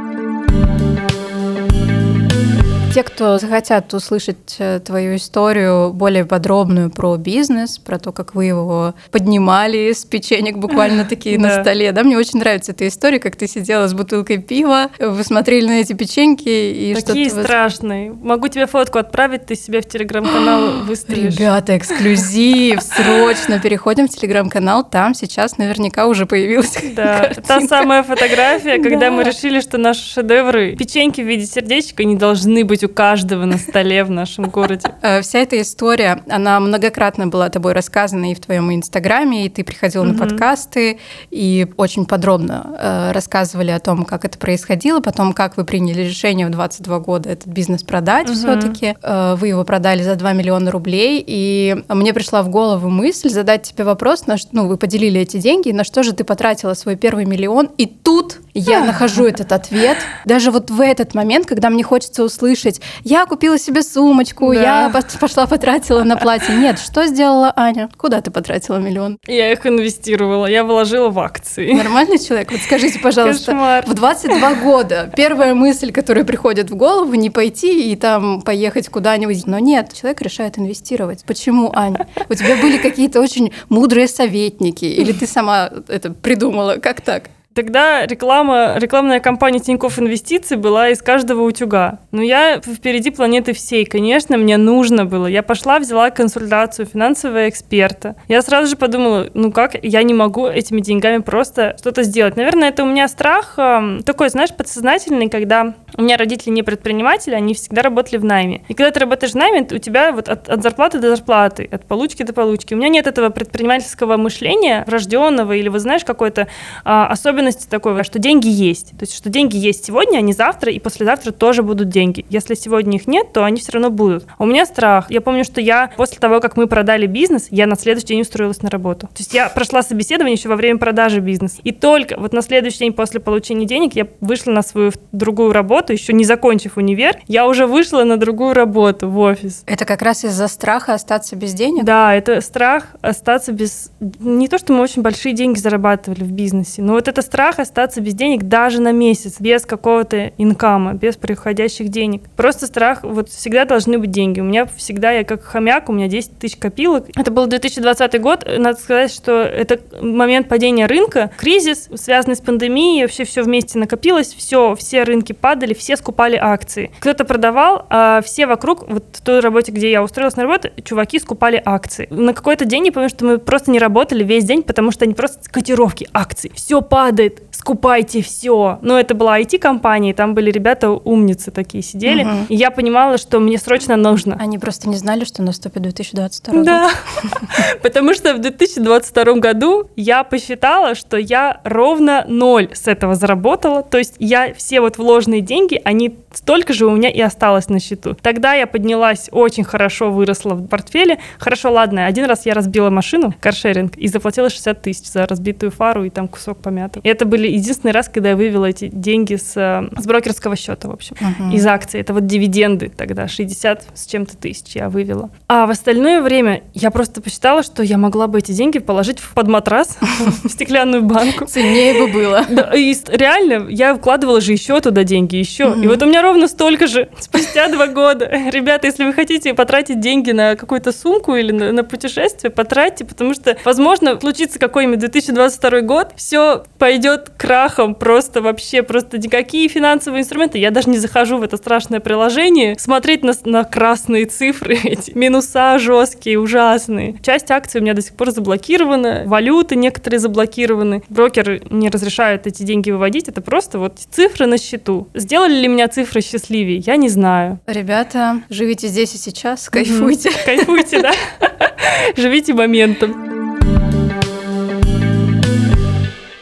Те, кто захотят услышать э, твою историю более подробную про бизнес, про то, как вы его поднимали с печенек буквально такие на столе, да, мне очень нравится эта история, как ты сидела с бутылкой пива, вы смотрели на эти печеньки и что-то... Такие страшные. Могу тебе фотку отправить, ты себе в телеграм-канал выставишь. Ребята, эксклюзив, срочно переходим в телеграм-канал, там сейчас наверняка уже появилась Да, та самая фотография, когда мы решили, что наши шедевры, печеньки в виде сердечка не должны быть у каждого на столе в нашем городе. Э, вся эта история, она многократно была тобой рассказана и в твоем инстаграме, и ты приходила на подкасты, и очень подробно э, рассказывали о том, как это происходило, потом, как вы приняли решение в 22 года этот бизнес продать все-таки. Э, вы его продали за 2 миллиона рублей, и мне пришла в голову мысль задать тебе вопрос, на, ну, вы поделили эти деньги, на что же ты потратила свой первый миллион, и тут я нахожу этот ответ. Даже вот в этот момент, когда мне хочется услышать, я купила себе сумочку, да. я пошла потратила на платье. Нет, что сделала Аня? Куда ты потратила миллион? Я их инвестировала, я вложила в акции. Нормальный человек? Вот скажите, пожалуйста, Кошмар. в 22 года первая мысль, которая приходит в голову, не пойти и там поехать куда-нибудь. Но нет, человек решает инвестировать. Почему, Аня? У тебя были какие-то очень мудрые советники? Или ты сама это придумала? Как так? Тогда реклама, рекламная кампания Тинькофф Инвестиций была из каждого утюга. Но я впереди планеты всей. Конечно, мне нужно было. Я пошла, взяла консультацию финансового эксперта. Я сразу же подумала, ну как, я не могу этими деньгами просто что-то сделать. Наверное, это у меня страх э, такой, знаешь, подсознательный, когда у меня родители не предприниматели, они всегда работали в найме. И когда ты работаешь в найме, у тебя вот от, от зарплаты до зарплаты, от получки до получки. У меня нет этого предпринимательского мышления врожденного или, вы знаешь, какой-то а, особенности такой, что деньги есть. То есть, что деньги есть сегодня, а не завтра, и послезавтра тоже будут деньги. Если сегодня их нет, то они все равно будут. А у меня страх. Я помню, что я после того, как мы продали бизнес, я на следующий день устроилась на работу. То есть я прошла собеседование еще во время продажи бизнеса. И только вот на следующий день после получения денег я вышла на свою другую работу, работу, еще не закончив универ, я уже вышла на другую работу в офис. Это как раз из-за страха остаться без денег? Да, это страх остаться без... Не то, что мы очень большие деньги зарабатывали в бизнесе, но вот это страх остаться без денег даже на месяц, без какого-то инкама, без приходящих денег. Просто страх, вот всегда должны быть деньги. У меня всегда, я как хомяк, у меня 10 тысяч копилок. Это был 2020 год. Надо сказать, что это момент падения рынка, кризис, связанный с пандемией, вообще все вместе накопилось, все, все рынки падали, делали, все скупали акции. Кто-то продавал, а все вокруг, вот в той работе, где я устроилась на работу, чуваки скупали акции. На какой-то день я помню, что мы просто не работали весь день, потому что они просто котировки акций. Все падает, скупайте все. Но это была IT-компания, там были ребята умницы такие сидели. Угу. И я понимала, что мне срочно нужно. Они просто не знали, что наступит 2022 год. Да, потому что в 2022 году я посчитала, что я ровно ноль с этого заработала. То есть я все вот вложенные деньги, они столько же у меня и осталось на счету. Тогда я поднялась, очень хорошо выросла в портфеле. Хорошо, ладно, один раз я разбила машину, каршеринг, и заплатила 60 тысяч за разбитую фару и там кусок помятый. И это были единственный раз, когда я вывела эти деньги с, с брокерского счета, в общем, uh-huh. из акций. Это вот дивиденды тогда, 60 с чем-то тысяч я вывела. А в остальное время я просто посчитала, что я могла бы эти деньги положить под матрас, в стеклянную банку. Ценнее бы было. И реально, я вкладывала же еще туда деньги, еще. И вот у меня ровно столько же спустя два года. Ребята, если вы хотите потратить деньги на какую-то сумку или на путешествие, потратьте, потому что, возможно, случится какой-нибудь 2022 год, все пойдет крахом просто вообще, просто никакие финансовые инструменты. Я даже не захожу в это страшное приложение, смотреть на, на красные цифры, эти минуса жесткие, ужасные. Часть акций у меня до сих пор заблокирована, валюты некоторые заблокированы. Брокер не разрешает эти деньги выводить, это просто вот цифры на счету. Сделали ли меня цифры счастливее? Я не знаю. Ребята, живите здесь и сейчас, кайфуйте. Кайфуйте, да. Живите моментом.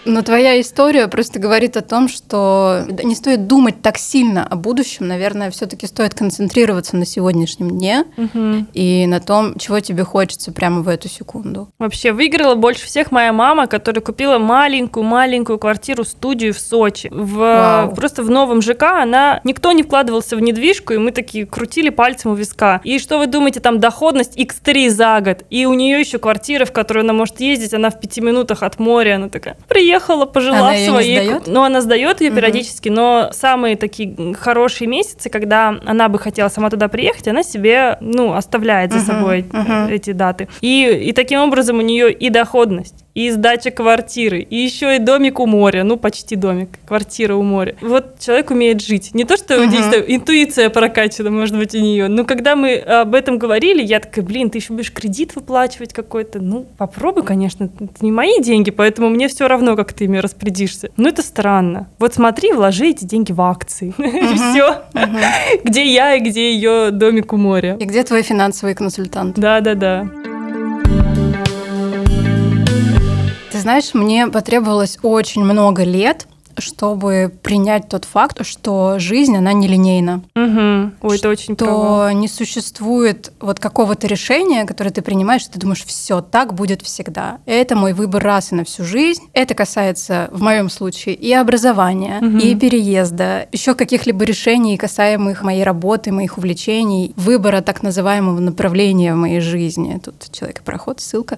Но твоя история просто говорит о том, что не стоит думать так сильно о будущем. Наверное, все-таки стоит концентрироваться на сегодняшнем дне угу. и на том, чего тебе хочется прямо в эту секунду. Вообще выиграла больше всех моя мама, которая купила маленькую-маленькую квартиру-студию в Сочи. В, просто в новом ЖК она... Никто не вкладывался в недвижку, и мы такие крутили пальцем у виска. И что вы думаете, там доходность X3 за год. И у нее еще квартира, в которую она может ездить, она в пяти минутах от моря. Она такая, приехала уехала, пожила Она в её не своей... сдаёт? Ну, она сдает ее Мгм. периодически, но самые такие хорошие месяцы, когда она бы хотела сама туда приехать, она себе, ну, оставляет за Мгм, собой мгм. эти даты. И, и таким образом у нее и доходность, и сдача квартиры, и еще и домик у моря, ну, почти домик, квартира у моря. Вот человек умеет жить. Не то, что Мгм. здесь там интуиция прокачана, может быть, у нее, но когда мы об этом говорили, я такая, блин, ты еще будешь кредит выплачивать какой-то. Ну, попробуй, конечно, это не мои деньги, поэтому мне все равно, как ты ими распорядишься. Но это странно. Вот смотри, вложи эти деньги в акции. Все. Где я и где ее домик у моря. И где твой финансовый консультант? Да-да-да. Знаешь, мне потребовалось очень много лет, чтобы принять тот факт, что жизнь, она нелинейна. Мгм. Ой, это очень. То не существует вот какого-то решения, которое ты принимаешь, и ты думаешь, все, так будет всегда. Это мой выбор раз и на всю жизнь. Это касается, в моем случае, и образования, Мгм. и переезда, еще каких-либо решений, касаемых моей работы, моих увлечений, выбора так называемого направления в моей жизни. Тут человек и проход, ссылка.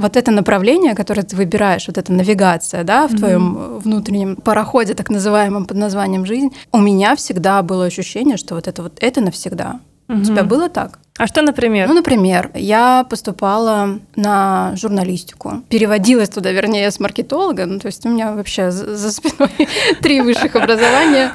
Вот это направление, которое ты выбираешь, вот эта навигация, да, в Мгм. твоем внутреннем пароходе, так называемом под названием жизнь, у меня всегда было ощущение, что вот это вот это навсегда. У тебя было так? А что, например? Ну, например, я поступала на журналистику. Переводилась туда, вернее, с маркетолога. Ну, то есть у меня вообще за спиной три высших образования,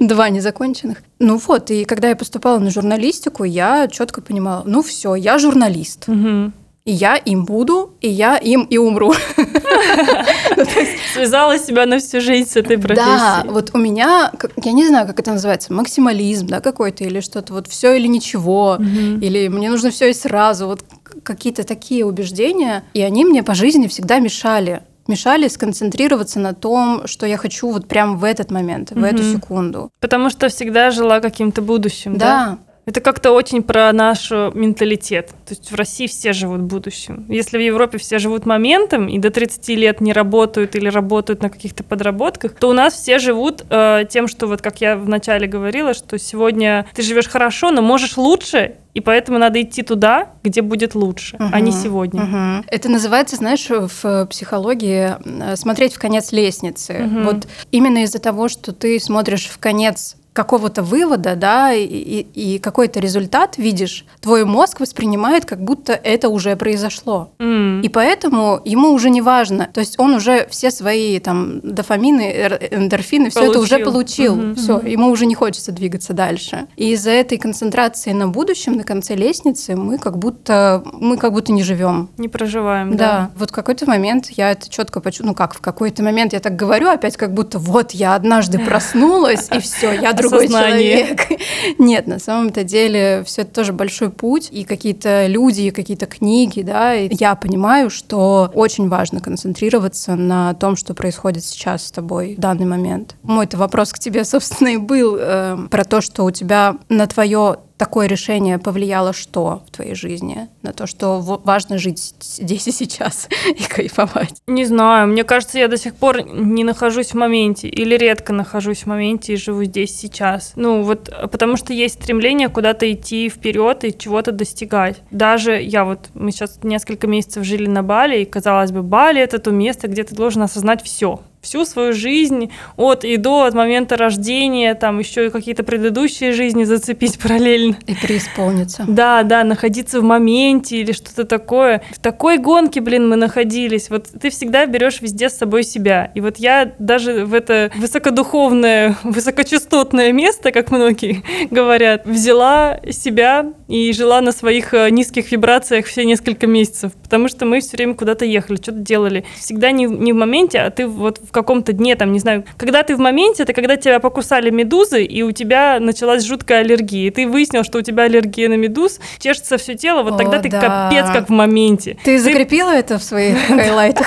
два незаконченных. Ну вот, и когда я поступала на журналистику, я четко понимала, ну все, я журналист. Мгм. И я им буду, и я им и умру. Связала себя на всю жизнь с этой Да, профессией. вот у меня, я не знаю, как это называется, максимализм, да, какой-то, или что-то вот все или ничего, или мне нужно все и сразу, вот какие-то такие убеждения, и они мне по жизни всегда мешали мешали сконцентрироваться на том, что я хочу вот прямо в этот момент, в эту секунду. Потому что всегда жила каким-то будущим, да? Да, Это как-то очень про наш э, менталитет. То есть в России все живут будущим. Если в Европе все живут моментом и до 30 лет не работают или работают на каких-то подработках, то у нас все живут э, тем, что вот как я вначале говорила, что сегодня ты живешь хорошо, но можешь лучше, и поэтому надо идти туда, где будет лучше, а не сегодня. Мгм. Это называется, знаешь, в психологии э, смотреть в конец лестницы. Мгм. Вот именно из-за того, что ты смотришь в конец какого-то вывода, да, и, и- какой-то результат видишь, твой мозг воспринимает, как будто это уже произошло. М. И поэтому ему уже не важно. То есть он уже все свои там дофамины, эндорфины, все это уже Получил. Мгм. Все, ему уже не хочется двигаться дальше. И из-за этой концентрации на будущем, на конце лестницы, мы как будто мы как будто не живем. Не проживаем, да. Да. вот в какой-то момент я это четко почувствовала. Ну как, в какой-то момент я так говорю, опять как будто вот я однажды проснулась, и все, я другой человек. Нет, на самом-то деле все это тоже большой путь, и какие-то люди, и какие-то книги, да, и я понимаю, что очень важно концентрироваться на том, что происходит сейчас с тобой в данный момент. Мой-то вопрос к тебе, собственно, и был э, про то, что у тебя на твое такое решение повлияло что в твоей жизни? На то, что важно жить здесь и сейчас и кайфовать. Не знаю, мне кажется, я до сих пор не нахожусь в моменте или редко нахожусь в моменте и живу здесь сейчас. Ну вот, потому что есть стремление куда-то идти вперед и чего-то достигать. Даже я вот, мы сейчас несколько месяцев жили на Бали, и казалось бы, Бали это то место, где ты должен осознать все всю свою жизнь от и до, от момента рождения, там еще и какие-то предыдущие жизни зацепить параллельно. И преисполниться. Да, да, находиться в моменте или что-то такое. В такой гонке, блин, мы находились. Вот ты всегда берешь везде с собой себя. И вот я даже в это высокодуховное, высокочастотное место, как многие говорят, взяла себя и жила на своих э, низких вибрациях все несколько месяцев. Потому что мы все время куда-то ехали, что-то делали. Всегда не, не в моменте, а ты вот в каком-то дне, там, не знаю, когда ты в моменте, это когда тебя покусали медузы, и у тебя началась жуткая аллергия. И ты выяснил, что у тебя аллергия на медуз, чешется все тело, вот О, тогда ты да. капец как в моменте. Ты закрепила это в своих хайлайтах?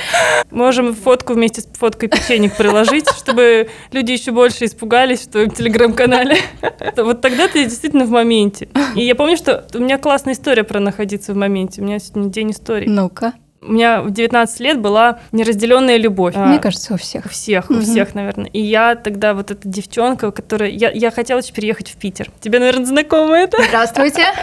Можем фотку вместе с фоткой печенек приложить, чтобы люди еще больше испугались в твоем телеграм-канале. Вот тогда ты действительно в моменте. И я помню, что у меня классная история про находиться в моменте. У меня сегодня день истории. Ну-ка. У меня в 19 лет была неразделенная любовь. Мне А, кажется, у всех. У всех, у Мгм. всех, наверное. И я тогда вот эта девчонка, которая... Я, я хотела переехать в Питер. Тебе, наверное, знакомо это? Здравствуйте.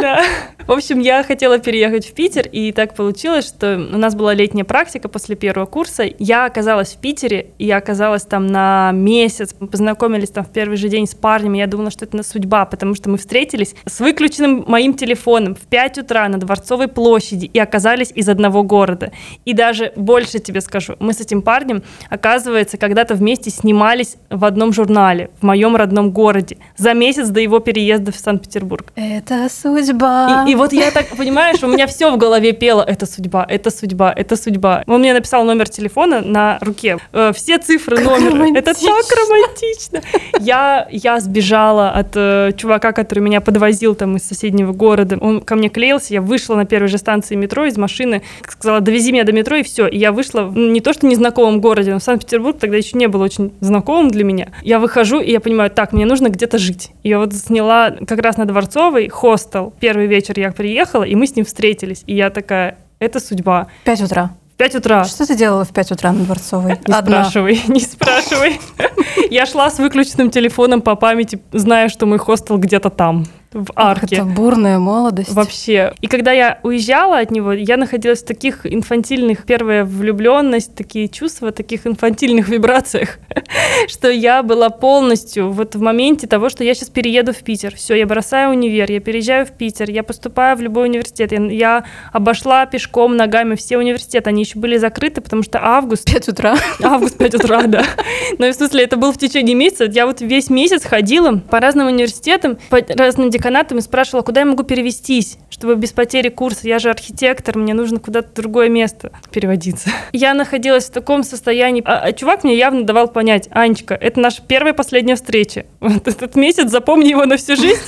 Да. В общем, я хотела переехать в Питер, и так получилось, что у нас была летняя практика после первого курса. Я оказалась в Питере, и я оказалась там на месяц. Мы познакомились там в первый же день с парнем, и я думала, что это на судьба, потому что мы встретились с выключенным моим телефоном в 5 утра на Дворцовой площади и оказались из одного города. И даже больше тебе скажу, мы с этим парнем, оказывается, когда-то вместе снимались в одном журнале в моем родном городе за месяц до его переезда в Санкт-Петербург. Это судьба. И, и вот я так, понимаешь, у меня все в голове пело, это судьба, это судьба, это судьба. Он мне написал номер телефона на руке, э, все цифры Как номера. романтично. Это так романтично. Я, я сбежала от э, чувака, который меня подвозил там из соседнего города. Он ко мне клеился, я вышла на первой же станции метро из машины, сказала, довези меня до метро, и все. И я вышла в, ну, не то, что незнакомом городе, но Санкт-Петербург тогда еще не был очень знакомым для меня. Я выхожу, и я понимаю, так, мне нужно где-то жить. И я вот сняла как раз на Дворцовой хостел. Первый вечер я приехала, и мы с ним встретились. И я такая, это судьба. 5 утра. В 5 утра. Что ты делала в 5 утра на Дворцовой? Не спрашивай, не спрашивай. Я шла с выключенным телефоном по памяти, зная, что мой хостел где-то там, в Ах, это арке. бурная молодость. Вообще. И когда я уезжала от него, я находилась в таких инфантильных, первая влюбленность, такие чувства, таких инфантильных вибрациях, что я была полностью вот в моменте того, что я сейчас перееду в Питер. Все, я бросаю универ, я переезжаю в Питер, я поступаю в любой университет. Я, я обошла пешком, ногами все университеты. Они еще были закрыты, потому что август 5 утра. Август 5 утра, да. Но в смысле, это был в течение месяца. Я вот весь месяц ходила по разным университетам, по разным деканатам и спрашивала, куда я могу перевестись, чтобы без потери курса. Я же архитектор, мне нужно куда-то другое место переводиться. Я находилась в таком состоянии. А, а чувак мне явно давал понять, Анечка, это наша первая и последняя встреча. Вот этот месяц, запомни его на всю жизнь.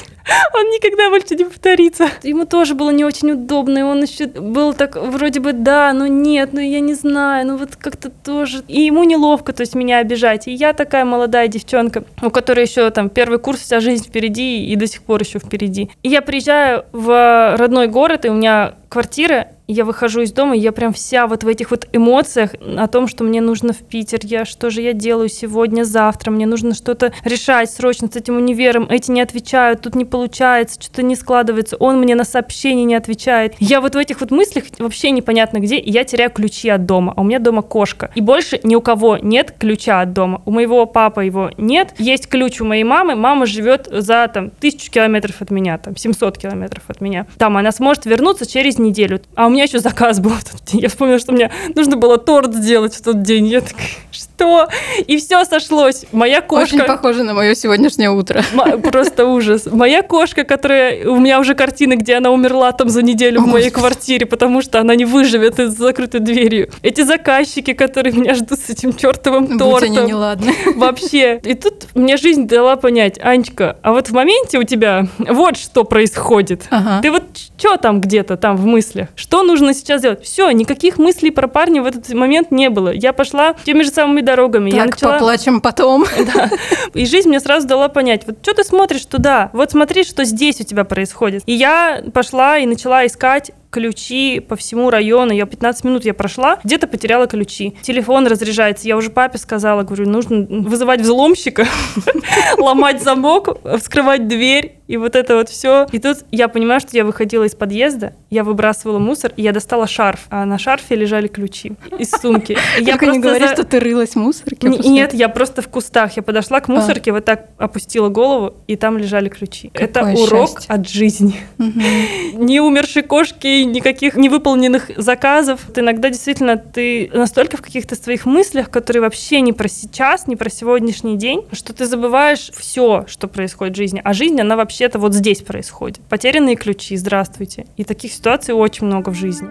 Он никогда больше не повторится. Ему тоже было не очень удобно, и он еще был так, вроде бы, да, но нет, ну я не знаю, ну вот как-то тоже. И ему неловко, то есть меня обижать. И я такая молодая девчонка, у которой еще там первый курс, вся жизнь впереди и до сих пор еще впереди. И я приезжаю в родной город, и у меня квартира, я выхожу из дома, и я прям вся вот в этих вот эмоциях о том, что мне нужно в Питер, я что же я делаю сегодня, завтра, мне нужно что-то решать срочно с этим универом, эти не отвечают, тут не получается, что-то не складывается, он мне на сообщение не отвечает. Я вот в этих вот мыслях вообще непонятно где, и я теряю ключи от дома, а у меня дома кошка. И больше ни у кого нет ключа от дома. У моего папы его нет, есть ключ у моей мамы, мама живет за там тысячу километров от меня, там 700 километров от меня. Там она сможет вернуться через неделю. А у меня еще заказ был в тот день. Я вспомнила, что мне нужно было торт сделать в тот день. Я такая, что? И все сошлось. Моя кошка... Очень похоже на мое сегодняшнее утро. М- Просто ужас. Моя кошка, которая... У меня уже картины, где она умерла там за неделю в моей Господи. квартире, потому что она не выживет с закрытой дверью. Эти заказчики, которые меня ждут с этим чертовым Будь тортом. они неладны. Вообще. И тут мне жизнь дала понять, Анечка, а вот в моменте у тебя вот что происходит. Ага. Ты вот что там где-то там в мыслях? Что нужно сейчас делать? Все, никаких мыслей про парня в этот момент не было. Я пошла теми же самыми дорогами. я Так, начала... поплачем потом. Да. И жизнь мне сразу дала понять, вот что ты смотришь туда, вот смотри, что здесь у тебя происходит. И я пошла и начала искать ключи по всему району. Я 15 минут я прошла, где-то потеряла ключи. Телефон разряжается. Я уже папе сказала, говорю, нужно вызывать взломщика, ломать замок, вскрывать дверь и вот это вот все. И тут я понимаю, что я выходила из подъезда, я выбрасывала мусор, и я достала шарф, а на шарфе лежали ключи из сумки. Я Только не говори, за- что ты рылась в мусорке. Н- Нет, я просто в кустах. Я подошла к мусорке, вот так опустила голову, и там лежали ключи. Это урок счастье. от жизни. Ни умершей кошки, никаких невыполненных заказов. Иногда действительно ты настолько в каких-то своих мыслях, которые вообще не про сейчас, не про сегодняшний день, что ты забываешь все, что происходит в жизни. А жизнь, она вообще-то вот здесь происходит. Потерянные ключи, здравствуйте. И таких ситуаций очень много в жизни.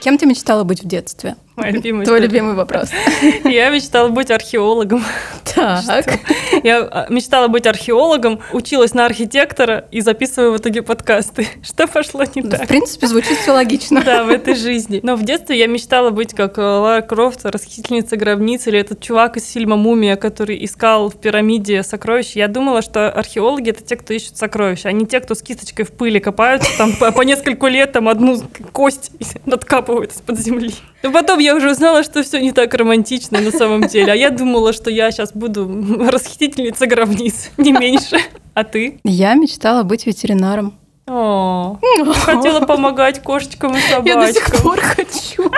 Кем ты мечтала быть в детстве? Моя любимая Твой любимый вопрос. Я мечтала быть археологом. Так. Я а, мечтала быть археологом, училась на архитектора и записываю в итоге подкасты. Что пошло не В так? принципе, звучит все логично. Да, в этой жизни. Но в детстве я мечтала быть как э, Лара Крофт, расхитительница гробниц, или этот чувак из фильма «Мумия», который искал в пирамиде сокровища. Я думала, что археологи — это те, кто ищут сокровища, а не те, кто с кисточкой в пыли копаются, там по, по нескольку лет там одну кость откапывают из-под земли. Но потом я уже узнала, что все не так романтично на самом деле. А я думала, что я сейчас буду расхитительница гробниц, не меньше. А ты? Я мечтала быть ветеринаром. О, хотела помогать кошечкам и собачкам. Я до сих пор хочу.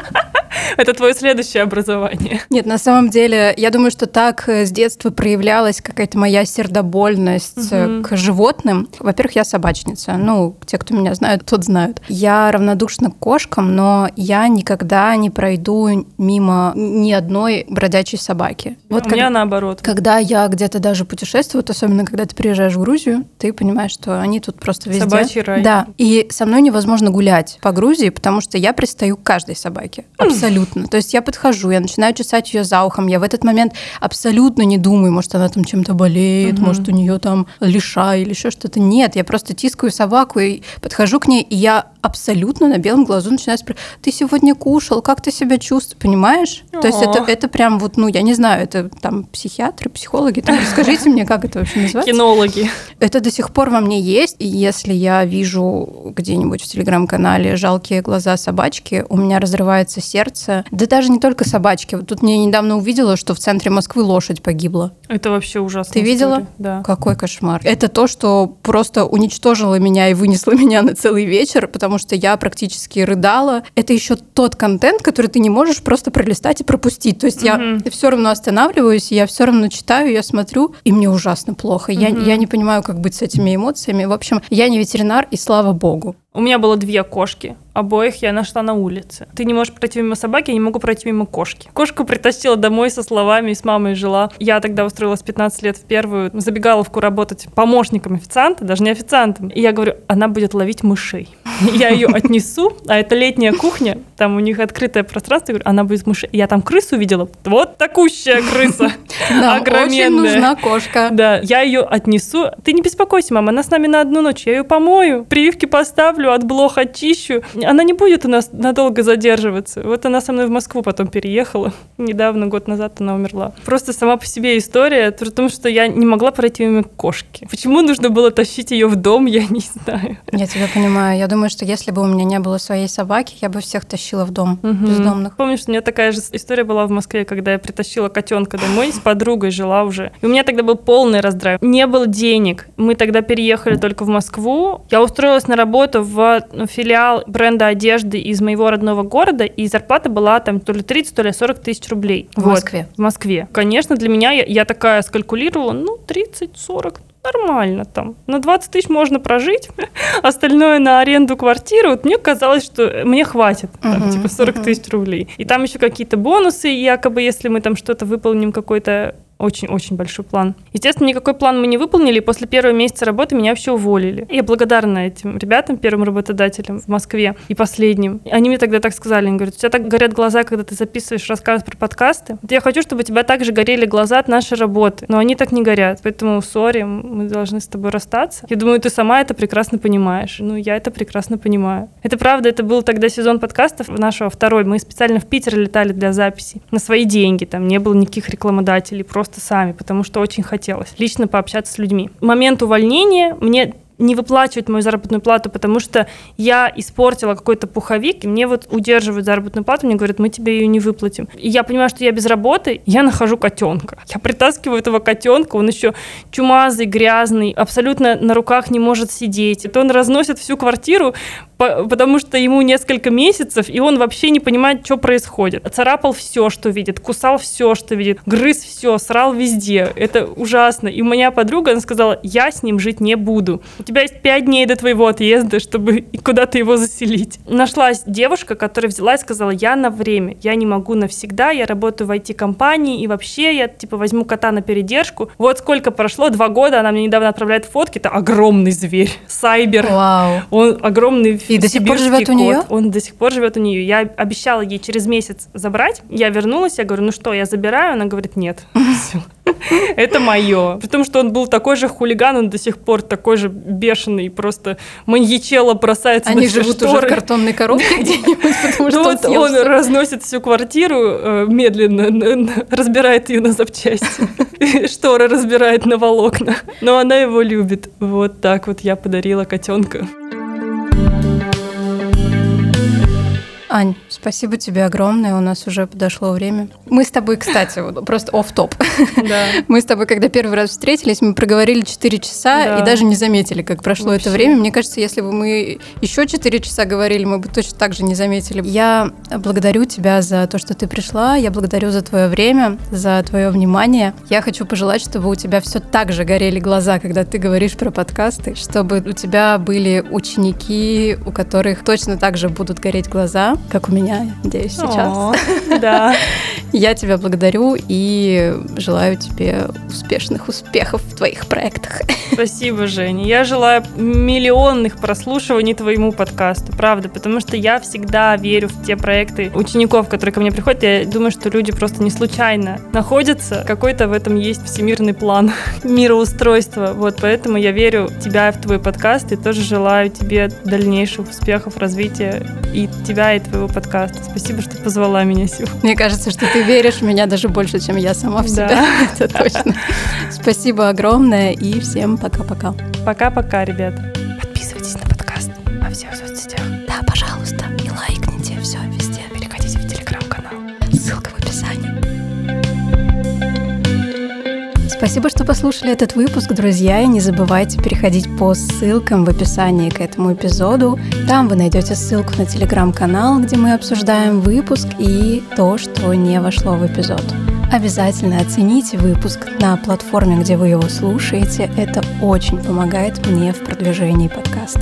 Это твое следующее образование. Нет, на самом деле, я думаю, что так э, с детства проявлялась какая-то моя сердобольность угу. к животным. Во-первых, я собачница. Ну, те, кто меня знают, тот знают. Я равнодушна к кошкам, но я никогда не пройду мимо ни одной бродячей собаки. Вот У как, меня наоборот. Когда я где-то даже путешествую, особенно когда ты приезжаешь в Грузию, ты понимаешь, что они тут просто везде. Собачий рай. Да. И со мной невозможно гулять по Грузии, потому что я пристаю к каждой собаке. Абсолютно абсолютно. То есть я подхожу, я начинаю чесать ее за ухом, я в этот момент абсолютно не думаю, может, она там чем-то болеет, угу. может, у нее там лиша или еще что-то. Нет, я просто тискаю собаку и подхожу к ней, и я абсолютно на белом глазу начинаю спрашивать, ты сегодня кушал, как ты себя чувствуешь, понимаешь? О. То есть это, это прям вот, ну, я не знаю, это там психиатры, психологи, там, расскажите мне, как это вообще называется? Кинологи. Это до сих пор во мне есть, и если я вижу где-нибудь в телеграм-канале жалкие глаза собачки, у меня разрывается сердце. Да даже не только собачки. Вот тут мне недавно увидела, что в центре Москвы лошадь погибла. Это вообще ужасно. Ты видела? История. Да. Какой кошмар. Это то, что просто уничтожило меня и вынесло меня на целый вечер, потому что я практически рыдала. Это еще тот контент, который ты не можешь просто пролистать и пропустить. То есть mm-hmm. я все равно останавливаюсь, я все равно читаю, я смотрю, и мне ужасно плохо. Mm-hmm. Я, я не понимаю, как быть с этими эмоциями. В общем, я не ветеринар, и слава богу. У меня было две кошки. Обоих я нашла на улице. Ты не можешь пройти мимо собаки, я не могу пройти мимо кошки. Кошку притащила домой со словами, с мамой жила. Я тогда устроилась 15 лет в первую забегаловку работать помощником официанта, даже не официантом. И я говорю, она будет ловить мышей. Я ее отнесу, а это летняя кухня, там у них открытое пространство, я говорю, она будет мышей. Я там крысу видела, вот такущая крыса, огроменная. очень нужна кошка. Да, я ее отнесу. Ты не беспокойся, мама, она с нами на одну ночь, я ее помою, прививки поставлю, от блох очищу. Она не будет у нас надолго задерживаться. Вот она со мной в Москву потом переехала. Недавно, год назад она умерла. Просто сама по себе история, при том, что я не могла пройти мимо кошки. Почему нужно было тащить ее в дом, я не знаю. Я тебя понимаю. Я думаю, что если бы у меня не было своей собаки, я бы всех тащила в дом угу. бездомных. Помнишь, у меня такая же история была в Москве, когда я притащила котенка домой, с подругой жила уже. И у меня тогда был полный раздрайв. Не было денег. Мы тогда переехали только в Москву. Я устроилась на работу в ну, филиал бренда одежды из моего родного города, и зарплата была там то ли 30, то ли 40 тысяч рублей. В вот, Москве? В Москве. Конечно, для меня, я, я такая скалькулировала, ну, 30-40, нормально там. На 20 тысяч можно прожить, остальное на аренду квартиры. Вот мне казалось, что мне хватит, там, uh-huh, типа 40 uh-huh. тысяч рублей. И там еще какие-то бонусы, якобы, если мы там что-то выполним, какой-то очень-очень большой план. Естественно, никакой план мы не выполнили, и после первого месяца работы меня вообще уволили. Я благодарна этим ребятам, первым работодателям в Москве и последним. Они мне тогда так сказали, они говорят, у тебя так горят глаза, когда ты записываешь рассказ про подкасты. Я хочу, чтобы у тебя также горели глаза от нашей работы, но они так не горят. Поэтому, сори, мы должны с тобой расстаться. Я думаю, ты сама это прекрасно понимаешь. Ну, я это прекрасно понимаю. Это правда, это был тогда сезон подкастов нашего второй. Мы специально в Питер летали для записи на свои деньги. Там не было никаких рекламодателей, просто просто сами, потому что очень хотелось лично пообщаться с людьми. Момент увольнения мне не выплачивают мою заработную плату, потому что я испортила какой-то пуховик, и мне вот удерживают заработную плату, мне говорят, мы тебе ее не выплатим. И я понимаю, что я без работы, я нахожу котенка. Я притаскиваю этого котенка, он еще чумазый, грязный, абсолютно на руках не может сидеть. Это он разносит всю квартиру, потому что ему несколько месяцев, и он вообще не понимает, что происходит. Царапал все, что видит, кусал все, что видит, грыз все, срал везде. Это ужасно. И моя подруга, она сказала, я с ним жить не буду тебя есть пять дней до твоего отъезда, чтобы куда-то его заселить. Нашлась девушка, которая взяла и сказала, я на время, я не могу навсегда, я работаю в IT-компании, и вообще я, типа, возьму кота на передержку. Вот сколько прошло, два года, она мне недавно отправляет фотки, это огромный зверь, сайбер. Вау. Он огромный И до сих пор живет кот. у нее? Он до сих пор живет у нее. Я обещала ей через месяц забрать, я вернулась, я говорю, ну что, я забираю? Она говорит, нет. Это мое. При том, что он был такой же хулиган, он до сих пор такой же бешеный, просто маньячело бросается Они на живут шторы. уже в картонной коробке где-нибудь, потому что вот он разносит всю квартиру э, медленно, разбирает ее на запчасти. Шторы разбирает на волокна. Но она его любит. Вот так вот я подарила котенка. Ань, спасибо тебе огромное, у нас уже подошло время. Мы с тобой, кстати, вот просто оф топ Да. Мы с тобой, когда первый раз встретились, мы проговорили 4 часа Да. и даже не заметили, как прошло Вообще. это время. Мне кажется, если бы мы еще 4 часа говорили, мы бы точно так же не заметили. Я благодарю тебя за то, что ты пришла. Я благодарю за твое время, за твое внимание. Я хочу пожелать, чтобы у тебя все так же горели глаза, когда ты говоришь про подкасты, чтобы у тебя были ученики, у которых точно так же будут гореть глаза, как у меня, надеюсь, сейчас. Да. Я тебя благодарю и желаю тебе успешных успехов в твоих проектах. Спасибо, Женя. Я желаю миллионных прослушиваний твоему подкасту, правда, потому что я всегда верю в те проекты учеников, которые ко мне приходят. Я думаю, что люди просто не случайно находятся. Какой-то в этом есть всемирный план мироустройства. Вот поэтому я верю в тебя и в твой подкаст и тоже желаю тебе дальнейших успехов, развития и тебя, и твоего подкаста. Спасибо, что позвала меня сегодня. Мне кажется, что ты веришь в меня даже больше, чем я сама в себя. Да. Это точно. Спасибо огромное и всем пока-пока. Пока-пока, ребята. Подписывайтесь на подкаст Спасибо, что послушали этот выпуск, друзья, и не забывайте переходить по ссылкам в описании к этому эпизоду. Там вы найдете ссылку на телеграм-канал, где мы обсуждаем выпуск и то, что не вошло в эпизод. Обязательно оцените выпуск на платформе, где вы его слушаете. Это очень помогает мне в продвижении подкаста.